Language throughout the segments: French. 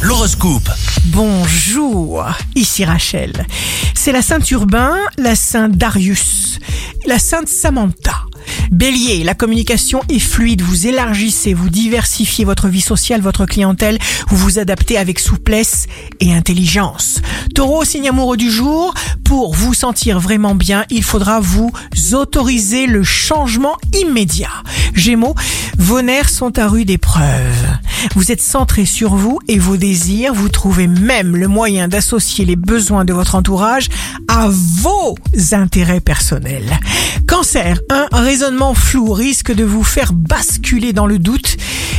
L'horoscope. Bonjour, ici Rachel. C'est la Sainte Urbain, la Sainte Darius, la Sainte Samantha. Bélier, la communication est fluide, vous élargissez, vous diversifiez votre vie sociale, votre clientèle, vous vous adaptez avec souplesse et intelligence. Taureau, signe amoureux du jour, pour vous sentir vraiment bien, il faudra vous autoriser le changement immédiat. Gémeaux, vos nerfs sont à rude épreuve. Vous êtes centré sur vous et vos désirs, vous trouvez même le moyen d'associer les besoins de votre entourage à vos intérêts personnels. Cancer, un raisonnement flou risque de vous faire basculer dans le doute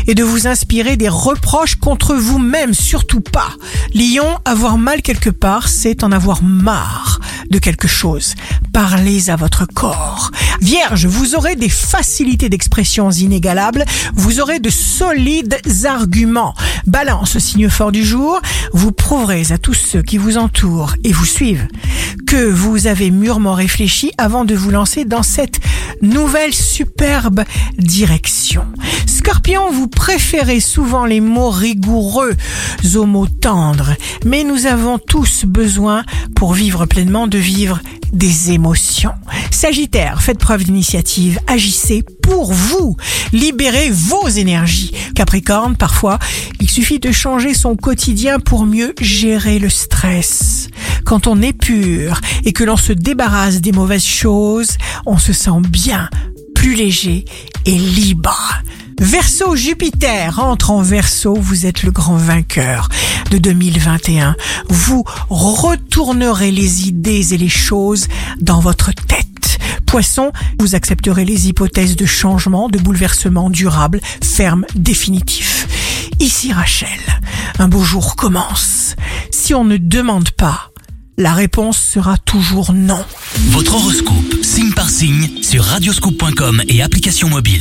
et de vous inspirer des reproches contre vous-même, surtout pas. Lion, avoir mal quelque part, c'est en avoir marre de quelque chose. Parlez à votre corps. Vierge, vous aurez des facilités d'expression inégalables, vous aurez de solides arguments. Balance, signe fort du jour, vous prouverez à tous ceux qui vous entourent et vous suivent que vous avez mûrement réfléchi avant de vous lancer dans cette nouvelle superbe direction. Scorpion, vous préférez souvent les mots rigoureux aux mots tendres, mais nous avons tous besoin, pour vivre pleinement, de vivre des émotions. Sagittaire, faites preuve d'initiative, agissez pour vous, libérez vos énergies. Capricorne, parfois, il suffit de changer son quotidien pour mieux gérer le stress. Quand on est pur et que l'on se débarrasse des mauvaises choses, on se sent bien, plus léger et libre. Verseau Jupiter entre en Verseau, vous êtes le grand vainqueur de 2021. Vous retournerez les idées et les choses dans votre tête. Poisson, vous accepterez les hypothèses de changement, de bouleversement durable, ferme, définitif. Ici Rachel, un beau jour commence. Si on ne demande pas, la réponse sera toujours non. Votre horoscope, signe par signe, sur radioscoop.com et application mobile.